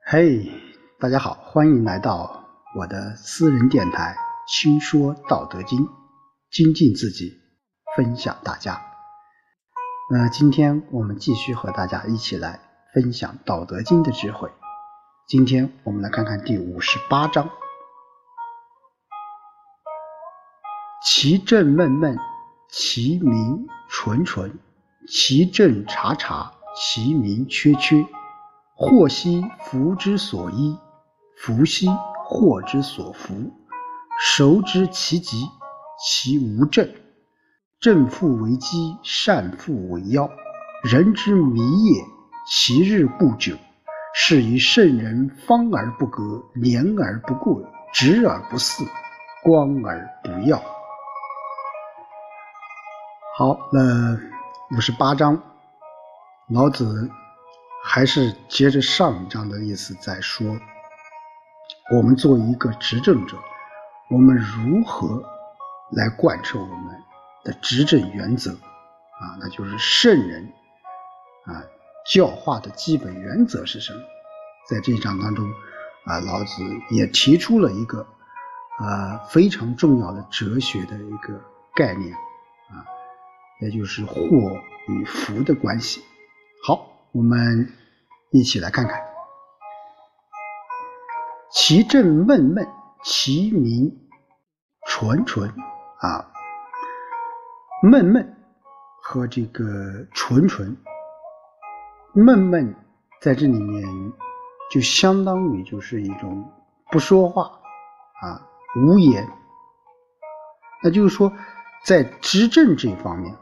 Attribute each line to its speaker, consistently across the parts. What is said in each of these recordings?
Speaker 1: 嘿，大家好，欢迎来到我的私人电台《轻说道德经》，精进自己，分享大家。那今天我们继续和大家一起来分享《道德经》的智慧。今天我们来看看第五十八章：其政闷闷，其名纯纯；其政察察，其名缺缺。祸兮福之所依，福兮祸之所伏。熟知其极，其无正。正复为基，善复为要。人之迷也，其日不久。是以圣人方而不革，廉而不贵，直而不肆，光而不耀。好，那五十八章，老子。还是接着上一章的意思在说，我们作为一个执政者，我们如何来贯彻我们的执政原则啊？那就是圣人啊教化的基本原则是什么？在这一章当中啊，老子也提出了一个啊非常重要的哲学的一个概念啊，也就是祸与福的关系。好。我们一起来看看：其政闷闷，其名纯纯。啊，闷闷和这个纯纯，闷闷在这里面就相当于就是一种不说话啊，无言。那就是说，在执政这方面，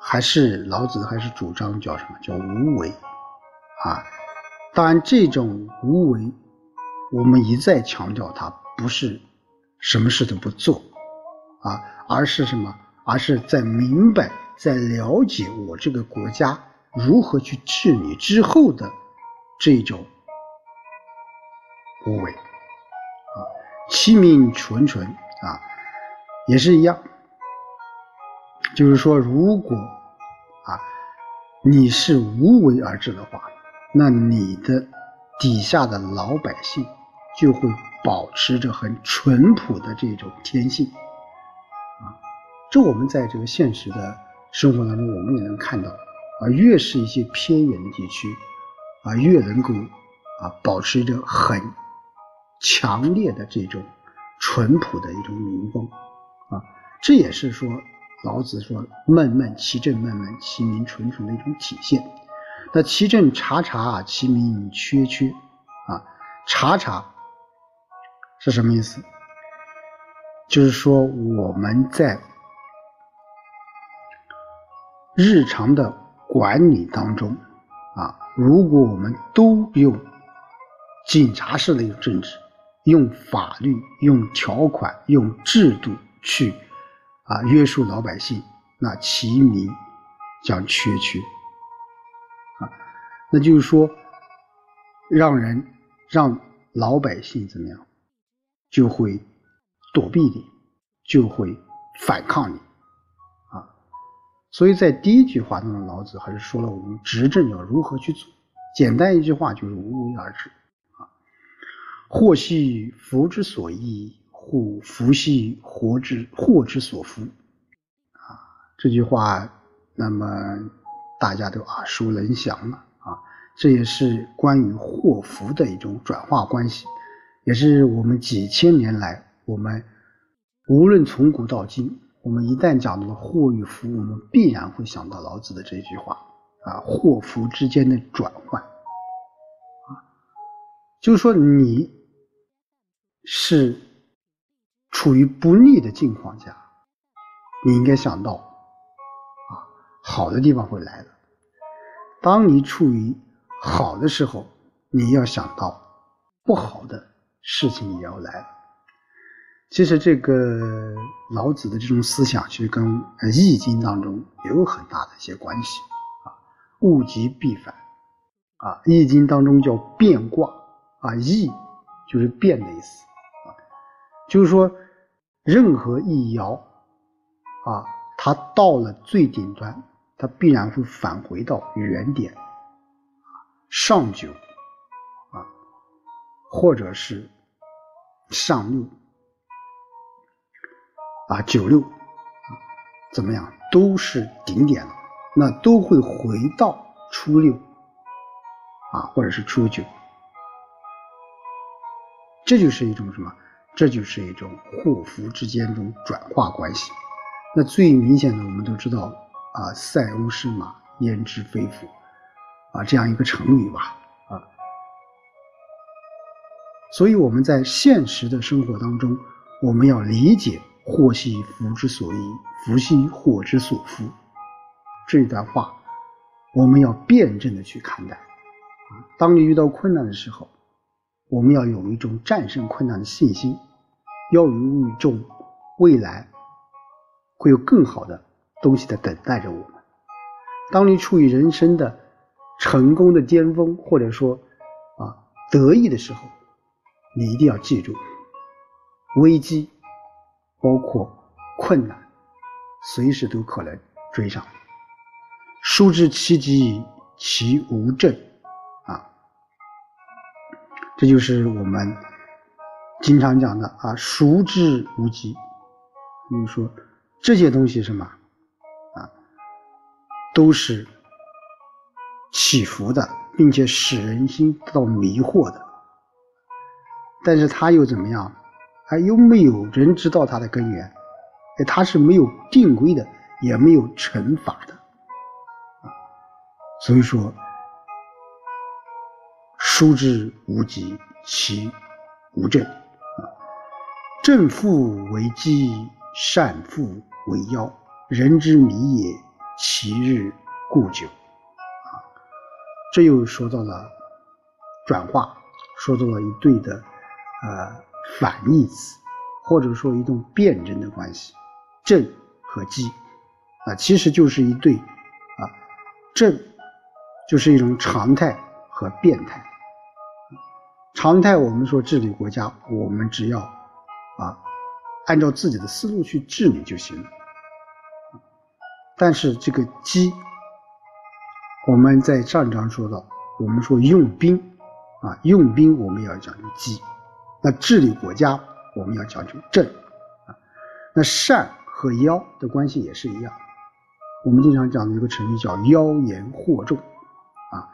Speaker 1: 还是老子还是主张叫什么叫无为。啊，当然，这种无为，我们一再强调，它不是什么事都不做啊，而是什么？而是在明白、在了解我这个国家如何去治理之后的这种无为啊，其名纯纯啊，也是一样，就是说，如果啊，你是无为而治的话。那你的底下的老百姓就会保持着很淳朴的这种天性，啊，这我们在这个现实的生活当中，我们也能看到，啊，越是一些偏远的地区，啊，越能够啊保持着很强烈的这种淳朴的一种民风，啊，这也是说老子说“闷闷其政，闷闷其民纯纯”的一种体现。那其政察察，其民缺缺啊。察察是什么意思？就是说我们在日常的管理当中啊，如果我们都用警察式的一种政治，用法律、用条款、用制度去啊约束老百姓，那其民将缺缺。那就是说，让人让老百姓怎么样，就会躲避你，就会反抗你，啊，所以在第一句话当中，老子还是说了我们执政要如何去做。简单一句话就是无为而治，啊，祸兮福之所依，祸福兮祸之祸之所伏，啊，这句话那么大家都耳熟能详了。这也是关于祸福的一种转化关系，也是我们几千年来，我们无论从古到今，我们一旦讲到了祸与福，我们必然会想到老子的这句话啊，祸福之间的转换。啊，就是说你是处于不利的境况下，你应该想到啊，好的地方会来的，当你处于好的时候，你要想到不好的事情也要来。其实这个老子的这种思想，其实跟《易经》当中也有很大的一些关系啊。物极必反啊，《易经》当中叫变卦啊，易就是变的意思啊，就是说任何一爻啊，它到了最顶端，它必然会返回到原点。上九啊，或者是上六啊九六怎么样都是顶点了，那都会回到初六啊或者是初九，这就是一种什么？这就是一种祸福之间中转化关系。那最明显的，我们都知道啊，“塞翁失马，焉知非福”啊，这样一个成语吧。啊，所以我们在现实的生活当中，我们要理解“祸兮福之所依，福兮祸之所伏”这一段话，我们要辩证的去看待。啊，当你遇到困难的时候，我们要有一种战胜困难的信心。要有一种未来会有更好的东西在等待着我们。当你处于人生的成功的巅峰，或者说啊得意的时候，你一定要记住，危机包括困难，随时都可能追上。书之其极，其无正啊，这就是我们。经常讲的啊，熟之无极，就是说这些东西什么啊，都是起伏的，并且使人心得到迷惑的。但是它又怎么样？还又没有人知道它的根源，哎，它是没有定规的，也没有惩罚的。所以说，书之无极，其无正啊。正负为基，善负为妖。人之迷也，其日固久。这又说到了转化，说到了一对的呃反义词，或者说一种辩证的关系。正和基啊，其实就是一对啊，正就是一种常态和变态。常态我们说治理国家，我们只要。啊，按照自己的思路去治理就行了。但是这个机，我们在上章说到，我们说用兵啊，用兵我们要讲究机，那治理国家我们要讲究政啊。那善和妖的关系也是一样，我们经常讲的一个成语叫妖言惑众啊，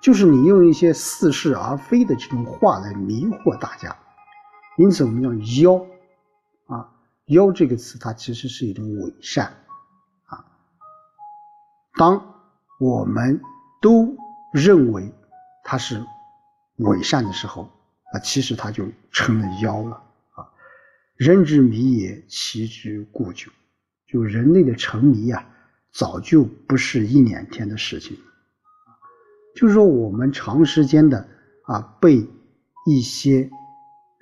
Speaker 1: 就是你用一些似是而非的这种话来迷惑大家。因此，我们讲妖啊，妖这个词，它其实是一种伪善啊。当我们都认为它是伪善的时候，啊，其实它就成了妖了啊。人之迷也，其之固久。就人类的沉迷啊，早就不是一两天的事情。就是说，我们长时间的啊，被一些。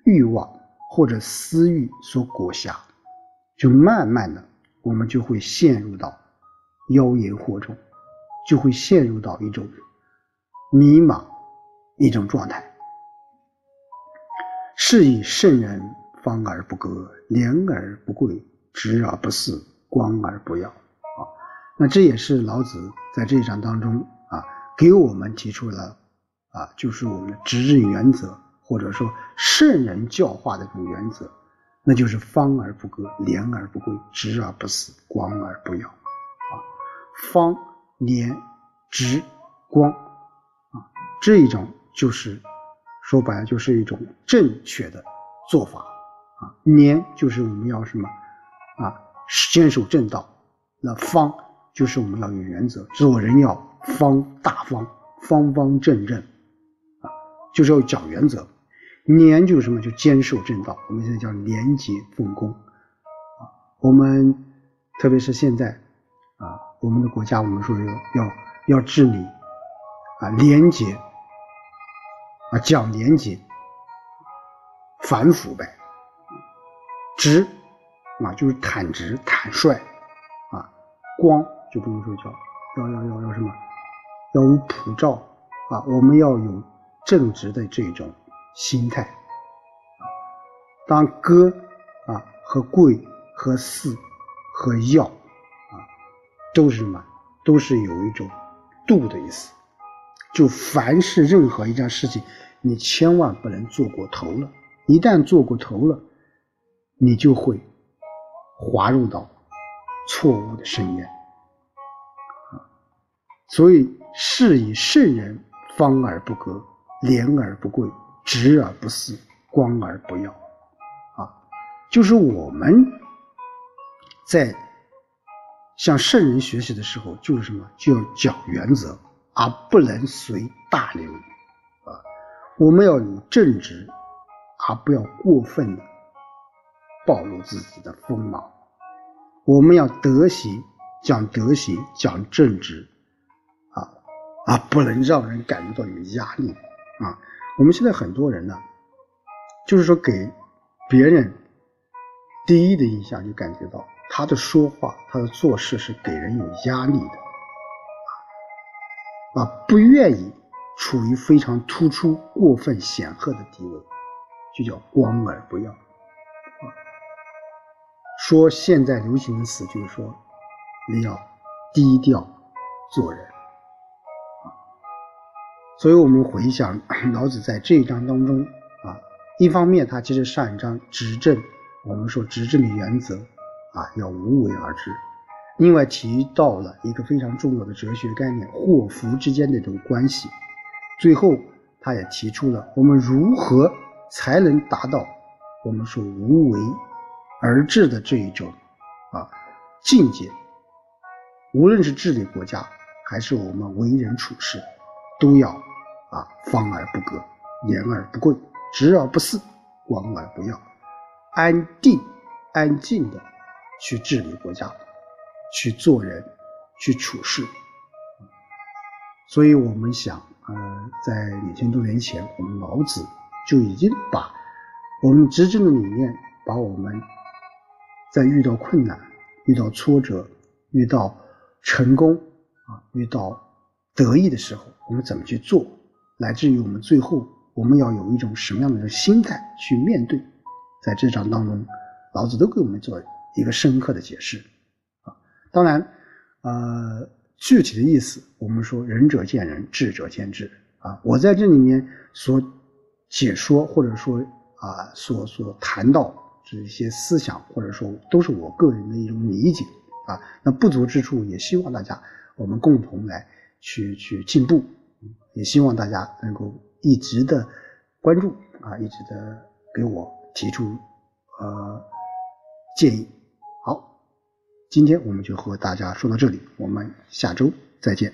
Speaker 1: 欲望或者私欲所裹挟，就慢慢的，我们就会陷入到妖言惑众，就会陷入到一种迷茫一种状态。是以圣人方而不割，廉而不贵，直而不肆，光而不耀。啊，那这也是老子在这一章当中啊，给我们提出了啊，就是我们的执政原则。或者说圣人教化的这种原则，那就是方而不割，廉而不贵，直而不肆，光而不耀。啊，方、廉、直、光，啊，这一种就是说白了就是一种正确的做法。啊，廉就是我们要什么？啊，坚守正道。那方就是我们要有原则，做人要方大方，方方正正，啊，就是要讲原则。廉就是什么？就坚守正道。我们现在叫廉洁奉公啊。我们特别是现在啊，我们的国家，我们说要要要治理啊，廉洁啊，讲廉洁，反腐败，直啊，就是坦直坦率啊，光就不能说叫要要要要什么，要有普照啊，我们要有正直的这种。心态，当歌啊和贵和四和要啊，都是什么？都是有一种度的意思。就凡是任何一件事情，你千万不能做过头了。一旦做过头了，你就会滑入到错误的深渊。所以是以圣人方而不割，廉而不贵，直而不肆，光而不耀。啊，就是我们在向圣人学习的时候，就是什么，就要讲原则，而不能随大流。啊，我们要有正直，而不要过分的。暴露自己的锋芒，我们要德行，讲德行，讲正直，啊啊，不能让人感觉到有压力啊。我们现在很多人呢，就是说给别人第一的印象，就感觉到他的说话、他的做事是给人有压力的，啊，不愿意处于非常突出、过分显赫的地位，就叫光而不耀。说现在流行的词就是说，你要低调做人啊。所以我们回想 老子在这一章当中啊，一方面他其实上一章执政，我们说执政的原则啊要无为而治，另外提到了一个非常重要的哲学概念祸福之间的这种关系，最后他也提出了我们如何才能达到我们说无为。而治的这一种啊境界，无论是治理国家，还是我们为人处事，都要啊方而不割，廉而不贵，直而不肆，广而不耀，安定安静的去治理国家，去做人，去处事。所以我们想，呃，在两千多年前，我们老子就已经把我们执政的理念，把我们。在遇到困难、遇到挫折、遇到成功啊、遇到得意的时候，我们怎么去做？乃至于我们最后，我们要有一种什么样的心态去面对？在这章当中，老子都给我们做一个深刻的解释啊。当然，呃，具体的意思，我们说仁者见仁，智者见智啊。我在这里面所解说或者说啊，所所谈到。这一些思想，或者说都是我个人的一种理解啊。那不足之处，也希望大家我们共同来去去进步，也希望大家能够一直的关注啊，一直的给我提出呃建议。今天我们就和大家说到这里，我们下周再见。